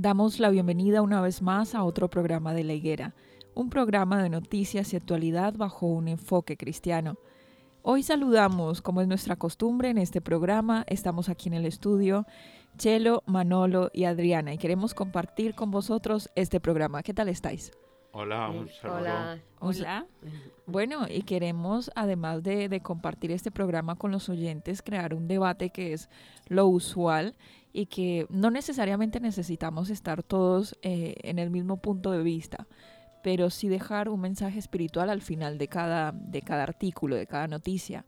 Damos la bienvenida una vez más a otro programa de La Higuera, un programa de noticias y actualidad bajo un enfoque cristiano. Hoy saludamos, como es nuestra costumbre en este programa, estamos aquí en el estudio, Chelo, Manolo y Adriana, y queremos compartir con vosotros este programa. ¿Qué tal estáis? Hola, un saludo. Hola. Hola. Bueno, y queremos, además de, de, compartir este programa con los oyentes, crear un debate que es lo usual y que no necesariamente necesitamos estar todos eh, en el mismo punto de vista, pero sí dejar un mensaje espiritual al final de cada, de cada artículo, de cada noticia.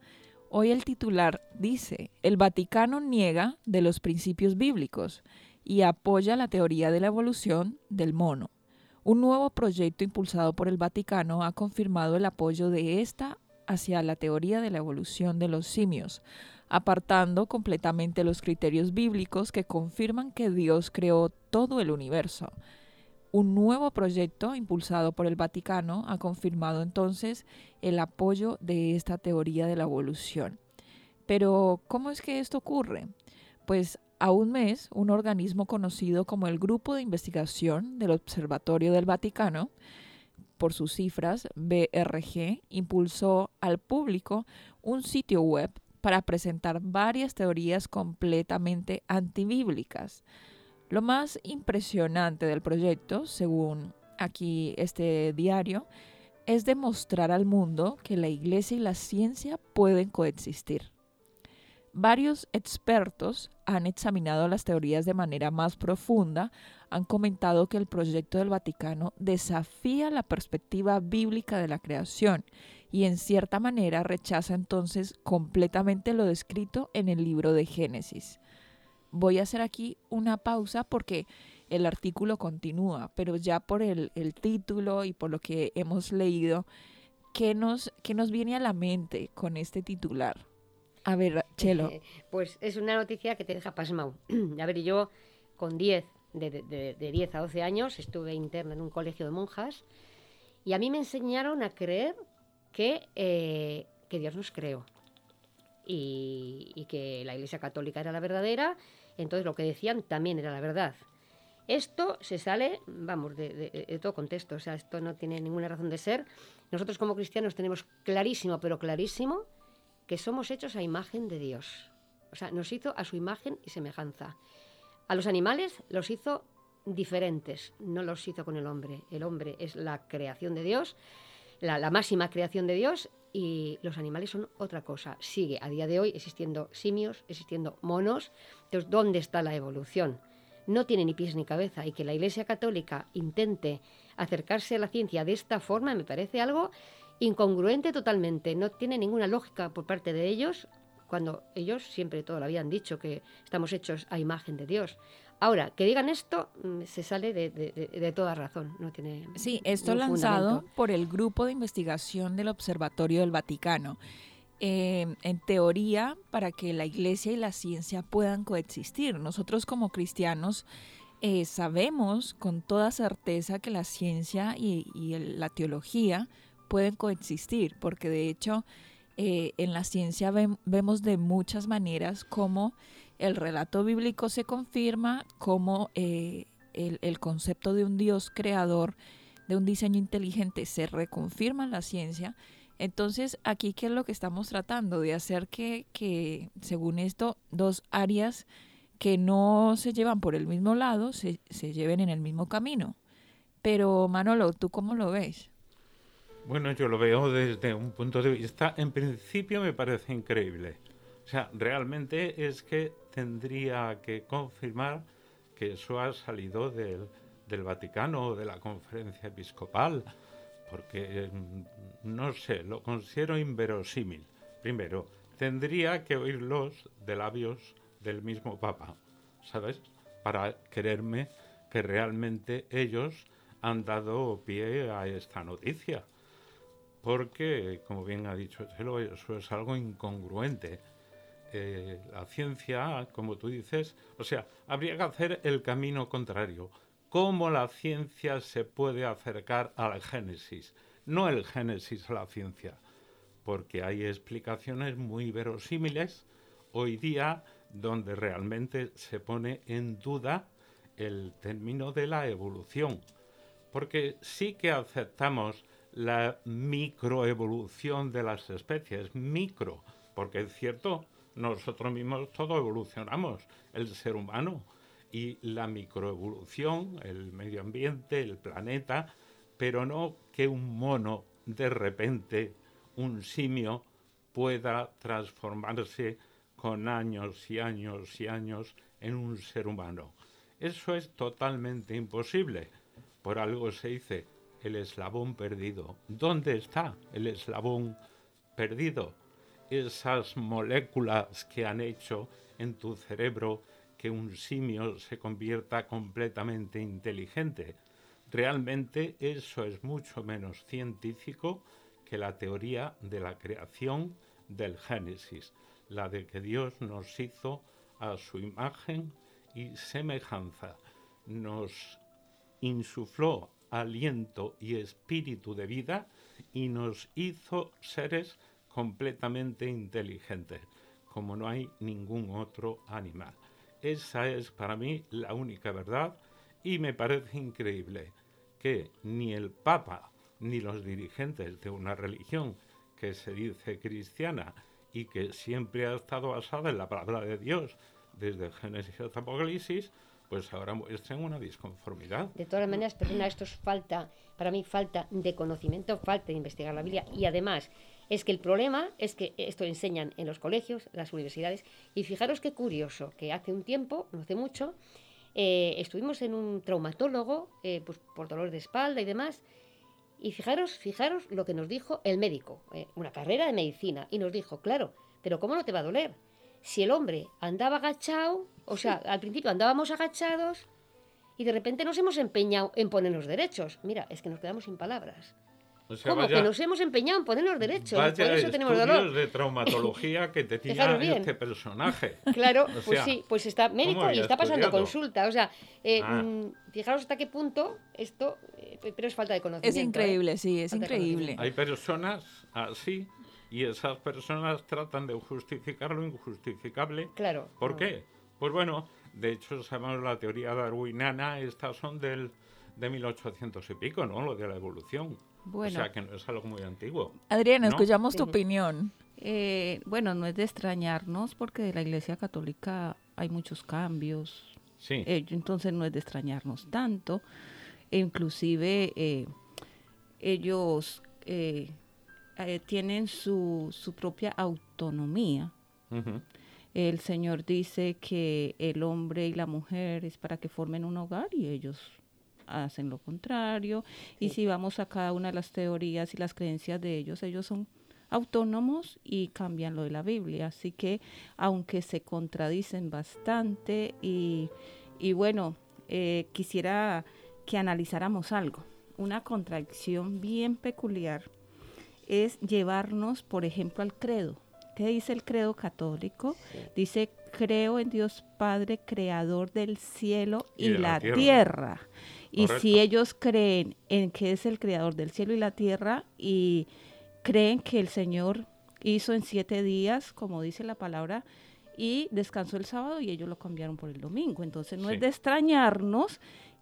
Hoy el titular dice, el Vaticano niega de los principios bíblicos y apoya la teoría de la evolución del mono. Un nuevo proyecto impulsado por el Vaticano ha confirmado el apoyo de esta hacia la teoría de la evolución de los simios, apartando completamente los criterios bíblicos que confirman que Dios creó todo el universo. Un nuevo proyecto impulsado por el Vaticano ha confirmado entonces el apoyo de esta teoría de la evolución. Pero, ¿cómo es que esto ocurre? Pues a un mes, un organismo conocido como el Grupo de Investigación del Observatorio del Vaticano, por sus cifras, BRG, impulsó al público un sitio web para presentar varias teorías completamente antibíblicas. Lo más impresionante del proyecto, según aquí este diario, es demostrar al mundo que la iglesia y la ciencia pueden coexistir. Varios expertos han examinado las teorías de manera más profunda, han comentado que el proyecto del Vaticano desafía la perspectiva bíblica de la creación y en cierta manera rechaza entonces completamente lo descrito en el libro de Génesis. Voy a hacer aquí una pausa porque el artículo continúa, pero ya por el, título y por lo que hemos leído, ¿qué nos, ¿qué nos viene a la mente con este titular? A ver, Eh, pues es una noticia que te deja pasmado. a ver, yo con 10, de, de, 10 a 12 años, estuve interna en un colegio de monjas y a mí me enseñaron a creer que, eh, que Dios nos creó y, y, que la Iglesia Católica era la verdadera, entonces lo que decían también era la verdad. Esto se sale, vamos, de, de, todo contexto, o sea, esto no tiene ninguna razón de ser. Nosotros como cristianos tenemos clarísimo, pero clarísimo, que somos hechos a imagen de Dios. O sea, nos hizo a su imagen y semejanza. A los animales los hizo diferentes, no los hizo con el hombre. El hombre es la creación de Dios, la, máxima creación de Dios, y los animales son otra cosa. Sigue a día de hoy existiendo simios, existiendo monos. Entonces, ¿dónde está la evolución? No tiene ni pies ni cabeza y que la Iglesia Católica intente acercarse a la ciencia de esta forma me parece algo incongruente totalmente, no tiene ninguna lógica por parte de ellos, cuando ellos siempre todo lo habían dicho que estamos hechos a imagen de Dios. Ahora, que digan esto mm, se sale de, toda razón, no tiene. Sí, esto lanzado por el Grupo de Investigación del Observatorio del Vaticano. eh, en teoría para que la iglesia y la ciencia puedan coexistir. Nosotros como cristianos eh, sabemos con toda certeza que la ciencia y, la teología pueden coexistir, porque de hecho eh, en la ciencia vemos de muchas maneras cómo el relato bíblico se confirma, cómo el, el, concepto de un Dios creador, de un diseño inteligente, se reconfirma en la ciencia entonces, aquí, ¿qué es lo que estamos tratando? De hacer que, que según esto, dos áreas que no se llevan por el mismo lado se, se lleven en el mismo camino. Pero, Manolo, ¿tú cómo lo ves? Bueno, yo lo veo desde un punto de vista, en principio me parece increíble. O sea, realmente es que tendría que confirmar que eso ha salido del, del Vaticano o de la conferencia episcopal porque mm, no sé, lo considero inverosímil. Primero, tendría que oírlos de labios del mismo Papa, ¿sabes? Para quererme que realmente ellos han dado pie a esta noticia. Porque, como bien ha dicho Chelo, eso es algo incongruente. Eh, la ciencia, como tú dices, o sea, habría que hacer el camino contrario. Cómo la ciencia se puede acercar al Génesis, no el Génesis a la ciencia, porque hay explicaciones muy verosímiles hoy día donde realmente se pone en duda el término de la evolución, porque sí que aceptamos la microevolución de las especies, micro, porque es cierto, nosotros mismos todos evolucionamos, el ser humano, y la microevolución, el medio ambiente, el planeta, pero no que un mono de repente, un simio, pueda transformarse con años y años y años en un ser humano. Eso es totalmente imposible. Por algo se dice el eslabón perdido. ¿Dónde está el eslabón perdido? Esas moléculas que han hecho en tu cerebro que un simio se convierta completamente inteligente. Realmente eso es mucho menos científico que la teoría de la creación del Génesis, la de que Dios nos hizo a su imagen y semejanza, nos insufló aliento y espíritu de vida y nos hizo seres completamente inteligentes, como no hay ningún otro animal. Esa es para mí la única verdad y me parece increíble que ni el Papa ni los dirigentes de una religión que se dice cristiana y que siempre ha estado basada en la palabra de Dios desde Génesis hasta Apocalipsis, pues ahora muestran una disconformidad. De todas maneras, perdona, esto es falta, para mí falta de conocimiento, falta de investigar la Biblia y además es que el problema es que esto enseñan en los colegios, las universidades, y fijaros qué curioso, que hace un tiempo, no hace mucho, eh, estuvimos en un traumatólogo, eh, pues por dolor de espalda y demás, y fijaros, fijaros lo que nos dijo el médico, eh, una carrera de medicina, y nos dijo, claro, pero ¿cómo no te va a doler? Si el hombre andaba agachado, o sea, al principio andábamos agachados, y de repente nos hemos empeñado en ponernos derechos. Mira, es que nos quedamos sin palabras. ¿Cómo? que nos hemos empeñado en poner los derechos. Vaya por eso tenemos dolor. de traumatología que tenía este personaje. Claro, pues sí, pues está médico y está pasando consulta. O sea, eh, ah. mm, fijaros hasta qué punto esto, eh, pero es falta de conocimiento. Es increíble, ¿eh? sí, es increíble. Hay personas así y esas personas tratan de justificar lo injustificable. Claro. ¿Por qué? Pues bueno, de hecho sabemos la teoría darwiniana, estas son del de 1800 y pico, ¿no? Lo de la evolución. Bueno. O sea, que no es algo muy antiguo. Adriana, escuchamos tu opinión. Eh, bueno, no es de extrañarnos porque de la Iglesia Católica hay muchos cambios. Sí. Eh, entonces no es de extrañarnos tanto. E inclusive eh, ellos tienen su, su, propia autonomía. El Señor dice que el hombre y la mujer es para que formen un hogar y ellos hacen lo contrario. Y si vamos a cada una de las teorías y las creencias de ellos, ellos son autónomos y cambian lo de la Biblia. Así que aunque se contradicen bastante y, y bueno, eh, quisiera que analizáramos algo. Una contradicción bien peculiar es llevarnos, por ejemplo, al credo. ¿qué dice el credo católico? Dice, creo en Dios Padre, creador del cielo y, la, tierra. Y si ellos creen en que es el creador del cielo y la tierra y creen que el Señor hizo en siete días, como dice la palabra, y descansó el sábado y ellos lo cambiaron por el domingo. Entonces no es de extrañarnos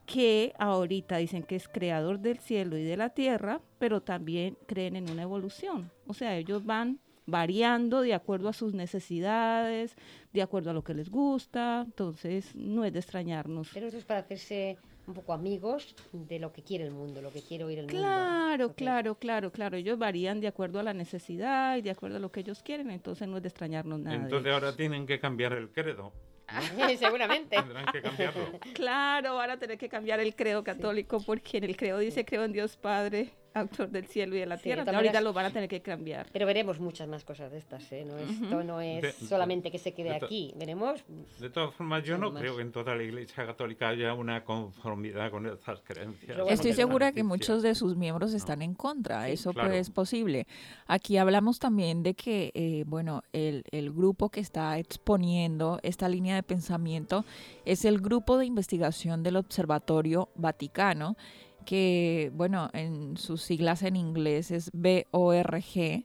que ahorita dicen que es creador del cielo y de la tierra, pero también creen en una evolución. O sea, ellos van variando de acuerdo a sus necesidades, de acuerdo a lo que les gusta, entonces no es de extrañarnos. Pero eso es para hacerse un poco amigos de lo que quiere el mundo, lo que quiere oír el mundo. Claro, claro, claro, claro. Ellos varían de acuerdo a la necesidad y de acuerdo a lo que ellos quieren, entonces no es de extrañarnos nada. Entonces ahora tienen que cambiar el credo. Seguramente. Tendrán que cambiarlo. Claro, van a tener que cambiar el credo católico porque en el credo dice creo en Dios Padre, autor del cielo y de la tierra. ahorita lo van a tener que cambiar. Pero veremos muchas más cosas de estas, ¿eh? No, esto no es solamente que se quede aquí. Veremos. De todas formas, yo no creo que en toda la Iglesia Católica haya una conformidad con estas creencias. Estoy segura que muchos de sus miembros están en contra. Eso pues es posible. Aquí hablamos también de que, eh, bueno, el, el grupo que está exponiendo esta línea de pensamiento es el grupo de investigación del Observatorio Vaticano que, bueno, en sus siglas en inglés es BORG.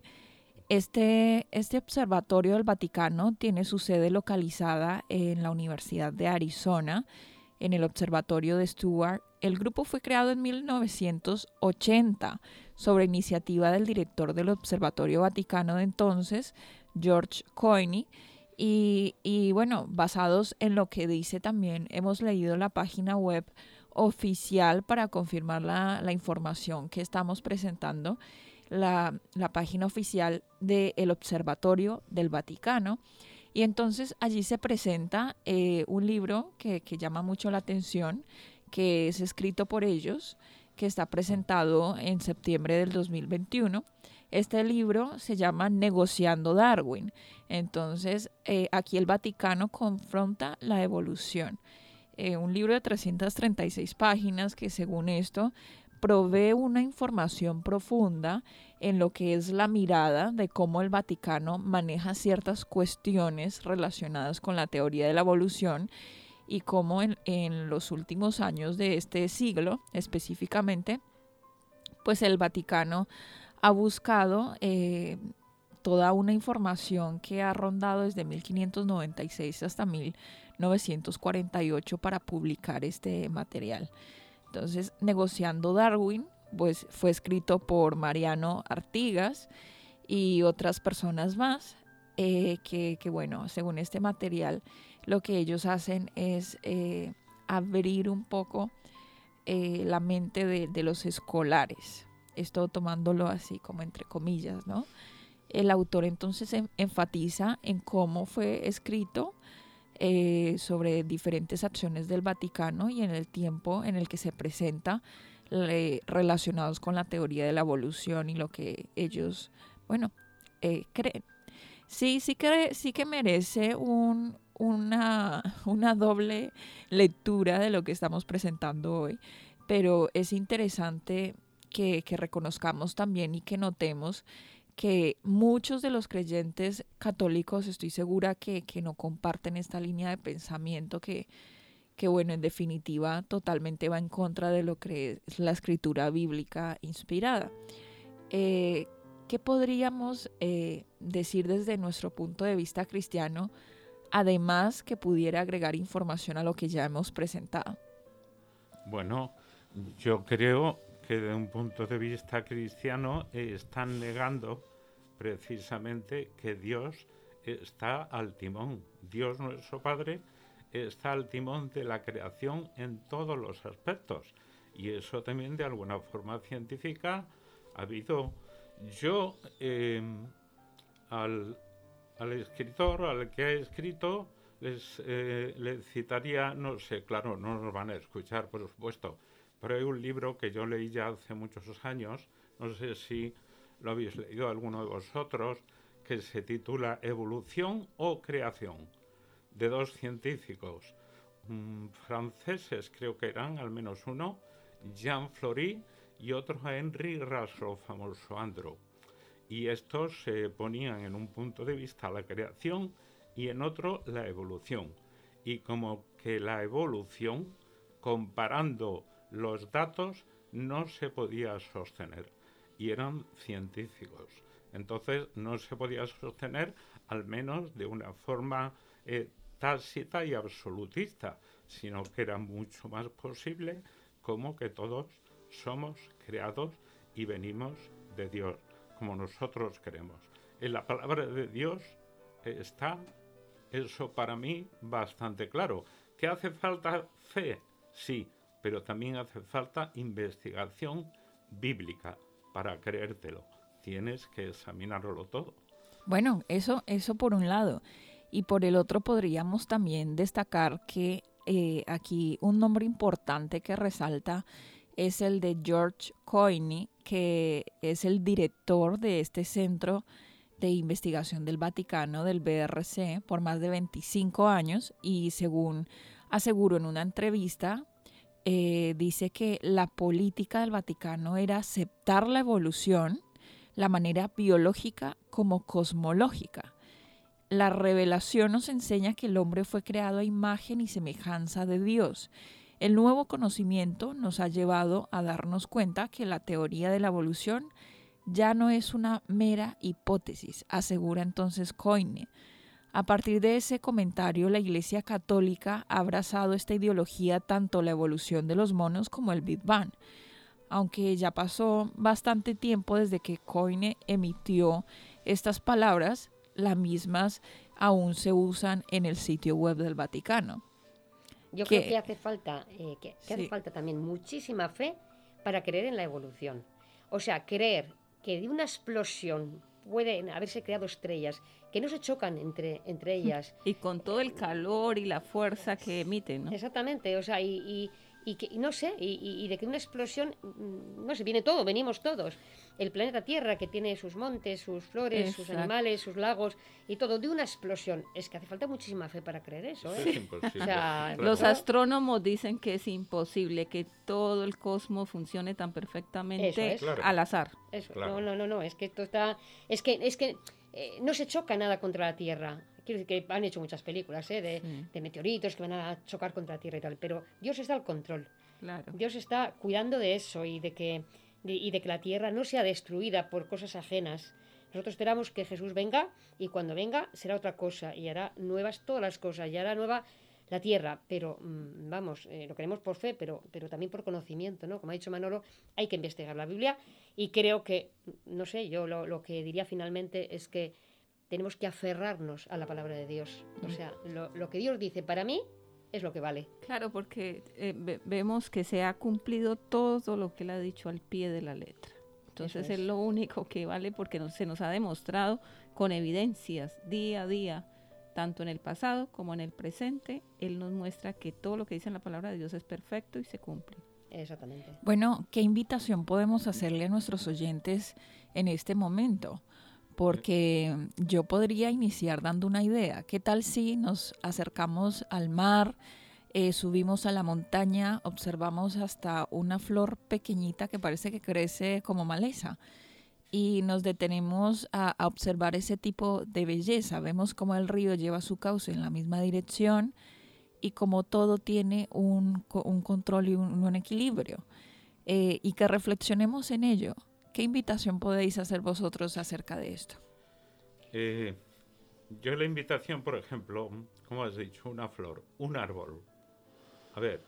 Este, este observatorio del Vaticano tiene su sede localizada en la Universidad de Arizona, en el observatorio de Stewart. El grupo fue creado en 1980 sobre iniciativa del director del Observatorio Vaticano de entonces, George Coyne. Y, y bueno, basados en lo que dice también, hemos leído la página web oficial para confirmar la, información que estamos presentando, la, página oficial del Observatorio del Vaticano. Y entonces allí se presenta eh, un libro que, llama mucho la atención, que es escrito por ellos, que está presentado en septiembre del 2021. Este libro se llama Negociando Darwin. Entonces, eh, aquí el Vaticano confronta la evolución. Eh, un libro de 336 páginas que según esto provee una información profunda en lo que es la mirada de cómo el Vaticano maneja ciertas cuestiones relacionadas con la teoría de la evolución y cómo en, los últimos años de este siglo específicamente, pues el Vaticano ha buscado eh, toda una información que ha rondado desde 1596 hasta 1596 1948 para publicar este material. Entonces, Negociando Darwin, pues fue escrito por Mariano Artigas y otras personas más, eh, que, bueno, según este material, lo que ellos hacen es eh, abrir un poco eh, la mente de, de, los escolares. Esto tomándolo así como entre comillas, ¿no? El autor entonces enfatiza en cómo fue escrito eh, sobre diferentes acciones del Vaticano y en el tiempo en el que se presenta relacionados con la teoría de la evolución y lo que ellos, bueno, eh, creen. Sí, sí que, sí que merece un, una, una doble lectura de lo que estamos presentando hoy, pero es interesante que, que reconozcamos también y que notemos que muchos de los creyentes católicos estoy segura que, no comparten esta línea de pensamiento que, que, bueno, en definitiva totalmente va en contra de lo que es la escritura bíblica inspirada. Eh, ¿Qué podríamos eh, decir desde nuestro punto de vista cristiano, además que pudiera agregar información a lo que ya hemos presentado? Bueno, yo creo de un punto de vista cristiano eh, están negando precisamente que Dios está al timón. Dios nuestro Padre está al timón de la creación en todos los aspectos. Y eso también de alguna forma científica ha habido. Yo em, al, escritor, al que ha escrito, les, eh, les citaría, no sé, claro, no nos van a escuchar, por supuesto, pero hay un libro que yo leí ya hace muchos años, no sé si lo habéis leído alguno de vosotros, que se titula Evolución o Creación, de dos científicos mm, franceses, creo que eran, al menos uno, Jean Flory y otro Henry Rasso, famoso Andrew. y estos se ponían en un punto de vista la creación y en otro la evolución. Y como que la evolución, comparando los datos, no se podía sostener. Y eran científicos. Entonces no se podía sostener, al menos de una forma eh, tácita y absolutista, sino que era mucho más posible como que todos somos creados y venimos de Dios, como nosotros queremos. En la palabra de Dios está eso para mí bastante claro. ¿Que hace falta fe? Sí, pero también hace falta investigación bíblica para creértelo. Tienes que examinarlo todo. Bueno, eso, eso por un lado. Y por el otro podríamos también destacar que eh, aquí un nombre importante que resalta es el de George Coyne, que es el director de este centro de investigación del Vaticano, del BRC, por más de 25 años y según aseguró en una entrevista, eh, dice que la política del Vaticano era aceptar la evolución, la manera biológica como cosmológica. La revelación nos enseña que el hombre fue creado a imagen y semejanza de Dios. El nuevo conocimiento nos ha llevado a darnos cuenta que la teoría de la evolución ya no es una mera hipótesis, asegura entonces Coyne. A partir de ese comentario, la Iglesia Católica ha abrazado esta ideología tanto la evolución de los monos como el Big Bang. Aunque ya pasó bastante tiempo desde que Coyne emitió estas palabras, las mismas aún se usan en el sitio web del Vaticano. Yo creo que hace falta, eh, que, hace falta también muchísima fe para creer en la evolución. O sea, creer que de una explosión pueden haberse creado estrellas que no se chocan entre, entre ellas. Y con todo el calor y la fuerza que emiten, ¿no? Exactamente, o sea, y, y que no sé, y, de que una explosión, mm, no sé, viene todo, venimos todos. El planeta Tierra que tiene sus montes, sus flores, sus animales, sus lagos y todo de una explosión. Es que hace falta muchísima fe para creer eso. ¿eh? Los astrónomos dicen que es imposible que todo el cosmos funcione tan perfectamente al azar. Eso. No, no, no, no, es que esto está, es que, es que eh, no se choca nada contra la Tierra. Quiero decir que han hecho muchas películas ¿eh? de, meteoritos que van a chocar contra la Tierra y tal, pero Dios está al control. Dios está cuidando de eso y de que y de que la Tierra no sea destruida por cosas ajenas. Nosotros esperamos que Jesús venga y cuando venga será otra cosa y hará nuevas todas las cosas y hará nueva la tierra, pero mm, vamos, eh, lo queremos por fe, pero, pero también por conocimiento, ¿no? Como ha dicho Manolo, hay que investigar la Biblia y creo que, no sé, yo lo, lo que diría finalmente es que tenemos que aferrarnos a la palabra de Dios. O sea, lo, que Dios dice para mí es lo que vale. Claro, porque eh, vemos que se ha cumplido todo lo que él ha dicho al pie de la letra. Entonces es. lo único que vale porque se nos ha demostrado con evidencias día a día, tanto en el pasado como en el presente. Él nos muestra que todo lo que dice en la palabra de Dios es perfecto y se cumple. Exactamente. Bueno, ¿qué invitación podemos hacerle a nuestros oyentes en este momento? Porque yo podría iniciar dando una idea. ¿Qué tal si nos acercamos al mar, eh, subimos a la montaña, observamos hasta una flor pequeñita que parece que crece como maleza? Y nos detenemos a, observar ese tipo de belleza. Vemos cómo el río lleva su cauce en la misma dirección y como todo tiene un, control y un, equilibrio. Eh, y que reflexionemos en ello ¿Qué invitación podéis hacer vosotros acerca de esto? Eh, yo la invitación, por ejemplo, como has dicho, una flor, un árbol. A ver,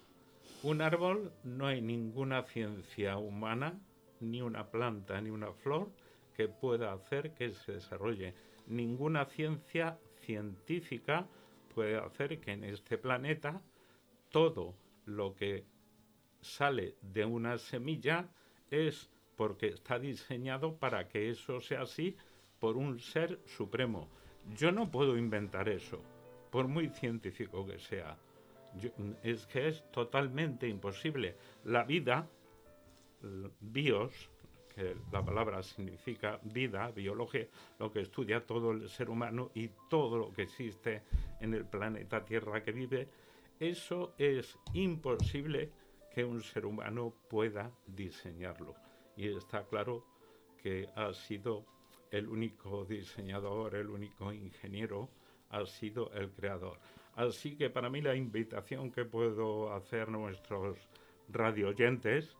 un árbol no hay ninguna ciencia humana, ni una planta, ni una flor que pueda hacer que se desarrolle. Ninguna ciencia científica puede hacer que en este planeta todo lo que sale de una semilla es porque está diseñado para que eso sea así por un ser supremo. Yo no puedo inventar eso, por muy científico que sea. es que es totalmente imposible. La vida, bios, que la palabra significa vida, biología, lo que estudia todo el ser humano y todo lo que existe en el planeta Tierra que vive, eso es imposible que un ser humano pueda diseñarlo y está claro que ha sido el único diseñador, el único ingeniero, ha sido el creador. Así que para mí la invitación que puedo hacer a nuestros radioyentes,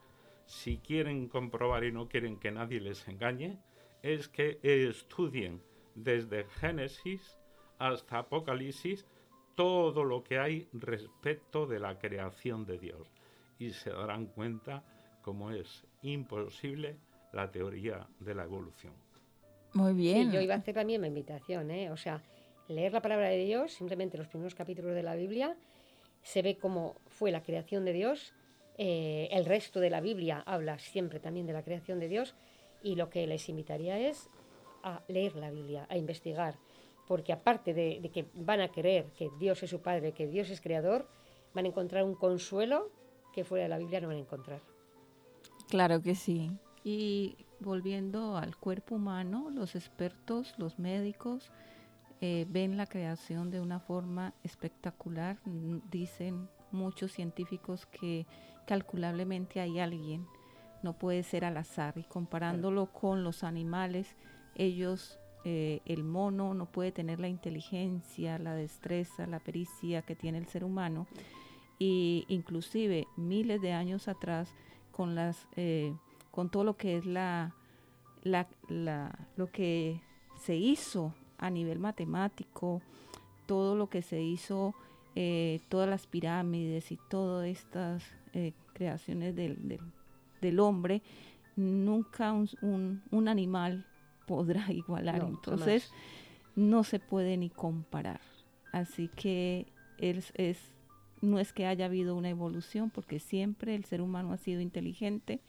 si quieren comprobar y no quieren que nadie les engañe, es que estudien desde Génesis hasta Apocalipsis todo lo que hay respecto de la creación de Dios y se darán cuenta cómo es imposible la teoría de la evolución. Muy bien. yo iba a hacer también mi invitación, ¿eh? o sea, leer la palabra de Dios, simplemente los primeros capítulos de la Biblia, se ve cómo fue la creación de Dios, eh, el resto de la Biblia habla siempre también de la creación de Dios y lo que les invitaría es a leer la Biblia, a investigar, porque aparte de, que van a creer que Dios es su Padre, que Dios es creador, van a encontrar un consuelo que fuera de la Biblia no van a encontrar. Claro que sí. Y volviendo al cuerpo humano, los expertos, los médicos, eh, ven la creación de una forma espectacular. Dicen muchos científicos que calculablemente hay alguien, no puede ser al azar. Y comparándolo con los animales, ellos eh, el mono no puede tener la inteligencia, la destreza, la pericia que tiene el ser humano. Y inclusive miles de años atrás, con las eh, con todo lo que es la, la, lo que se hizo a nivel matemático, todo lo que se hizo, eh, todas las pirámides y todas estas creaciones del, del, hombre, nunca un, un animal podrá igualar. Entonces, no se puede ni comparar. Así que es, es, no es que haya habido una evolución, porque siempre el ser humano ha sido inteligente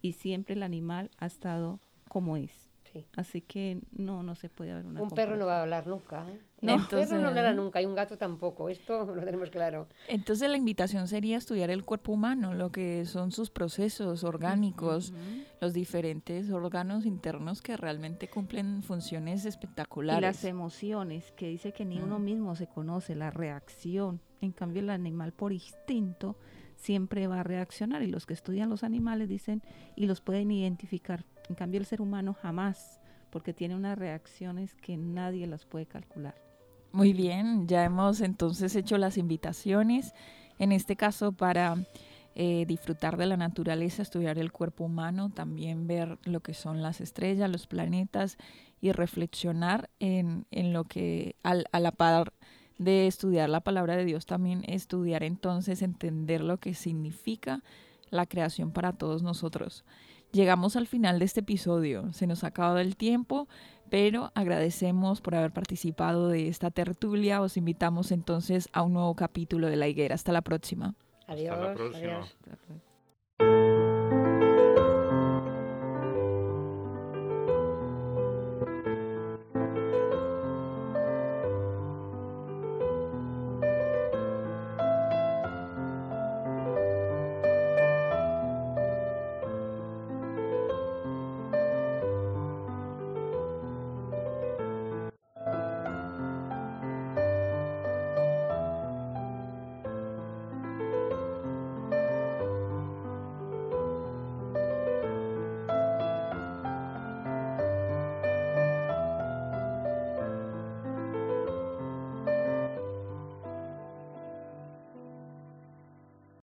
y siempre el animal ha estado como es. Así que no, no se puede haber una. Un perro no va a hablar nunca. ¿eh? No, un perro no hablará nunca y un gato tampoco. Esto lo tenemos claro. Entonces la invitación sería estudiar el cuerpo humano, lo que son sus procesos orgánicos, los diferentes órganos internos que realmente cumplen funciones espectaculares. Y las emociones, que dice que ni uno mismo se conoce, la reacción. En cambio el animal por instinto siempre va a reaccionar. Y los que estudian los animales dicen y los pueden identificar. En cambio, el ser humano jamás, porque tiene unas reacciones que nadie las puede calcular. Muy bien, ya hemos entonces hecho las invitaciones, en este caso para eh, disfrutar de la naturaleza, estudiar el cuerpo humano, también ver lo que son las estrellas, los planetas y reflexionar en, en lo que al, a la par de estudiar la palabra de Dios, también estudiar entonces, entender lo que significa la creación para todos nosotros. Llegamos al final de este episodio, se nos ha acabado el tiempo, pero agradecemos por haber participado de esta tertulia. Os invitamos entonces a un nuevo capítulo de La Higuera. Hasta la próxima. Adiós. Hasta la próxima.